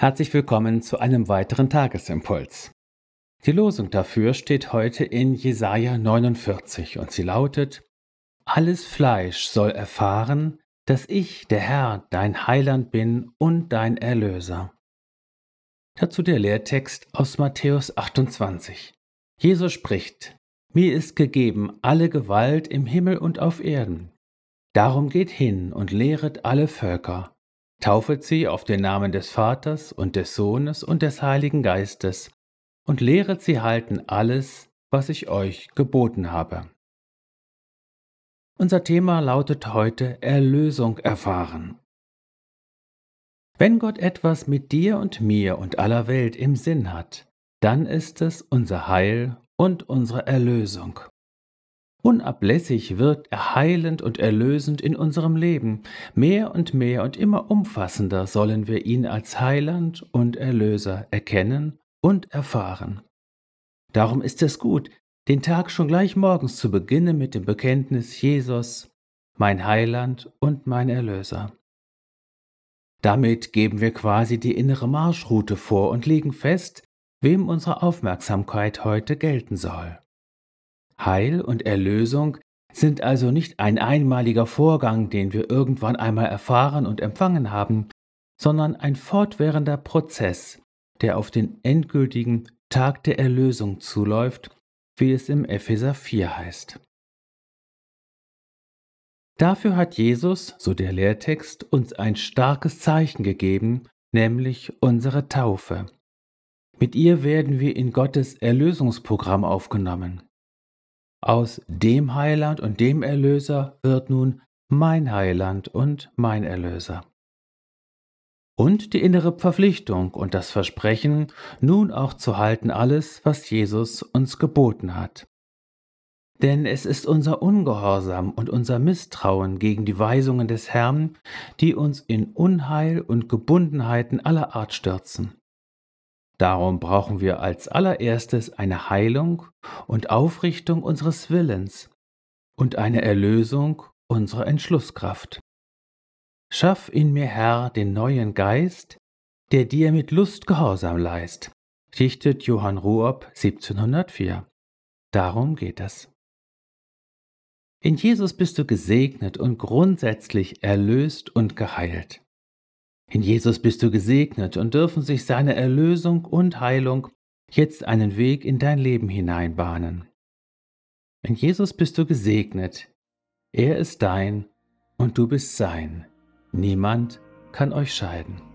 Herzlich willkommen zu einem weiteren Tagesimpuls. Die Losung dafür steht heute in Jesaja 49 und sie lautet: Alles Fleisch soll erfahren, dass ich, der Herr, dein Heiland bin und dein Erlöser. Dazu der Lehrtext aus Matthäus 28. Jesus spricht: Mir ist gegeben alle Gewalt im Himmel und auf Erden. Darum geht hin und lehret alle Völker Taufet sie auf den Namen des Vaters und des Sohnes und des Heiligen Geistes und lehret sie halten alles, was ich euch geboten habe. Unser Thema lautet heute Erlösung erfahren. Wenn Gott etwas mit dir und mir und aller Welt im Sinn hat, dann ist es unser Heil und unsere Erlösung. Unablässig wirkt er heilend und erlösend in unserem Leben. Mehr und mehr und immer umfassender sollen wir ihn als Heiland und Erlöser erkennen und erfahren. Darum ist es gut, den Tag schon gleich morgens zu beginnen mit dem Bekenntnis Jesus, mein Heiland und mein Erlöser. Damit geben wir quasi die innere Marschroute vor und legen fest, wem unsere Aufmerksamkeit heute gelten soll. Heil und Erlösung sind also nicht ein einmaliger Vorgang, den wir irgendwann einmal erfahren und empfangen haben, sondern ein fortwährender Prozess, der auf den endgültigen Tag der Erlösung zuläuft, wie es im Epheser 4 heißt. Dafür hat Jesus, so der Lehrtext, uns ein starkes Zeichen gegeben, nämlich unsere Taufe. Mit ihr werden wir in Gottes Erlösungsprogramm aufgenommen. Aus dem Heiland und dem Erlöser wird nun mein Heiland und mein Erlöser. Und die innere Verpflichtung und das Versprechen, nun auch zu halten alles, was Jesus uns geboten hat. Denn es ist unser Ungehorsam und unser Misstrauen gegen die Weisungen des Herrn, die uns in Unheil und Gebundenheiten aller Art stürzen. Darum brauchen wir als allererstes eine Heilung und Aufrichtung unseres Willens und eine Erlösung unserer Entschlusskraft. Schaff in mir, Herr, den neuen Geist, der dir mit Lust Gehorsam leist, dichtet Johann Ruob 1704. Darum geht es. In Jesus bist du gesegnet und grundsätzlich erlöst und geheilt. In Jesus bist du gesegnet und dürfen sich seine Erlösung und Heilung jetzt einen Weg in dein Leben hineinbahnen. In Jesus bist du gesegnet. Er ist dein und du bist sein. Niemand kann euch scheiden.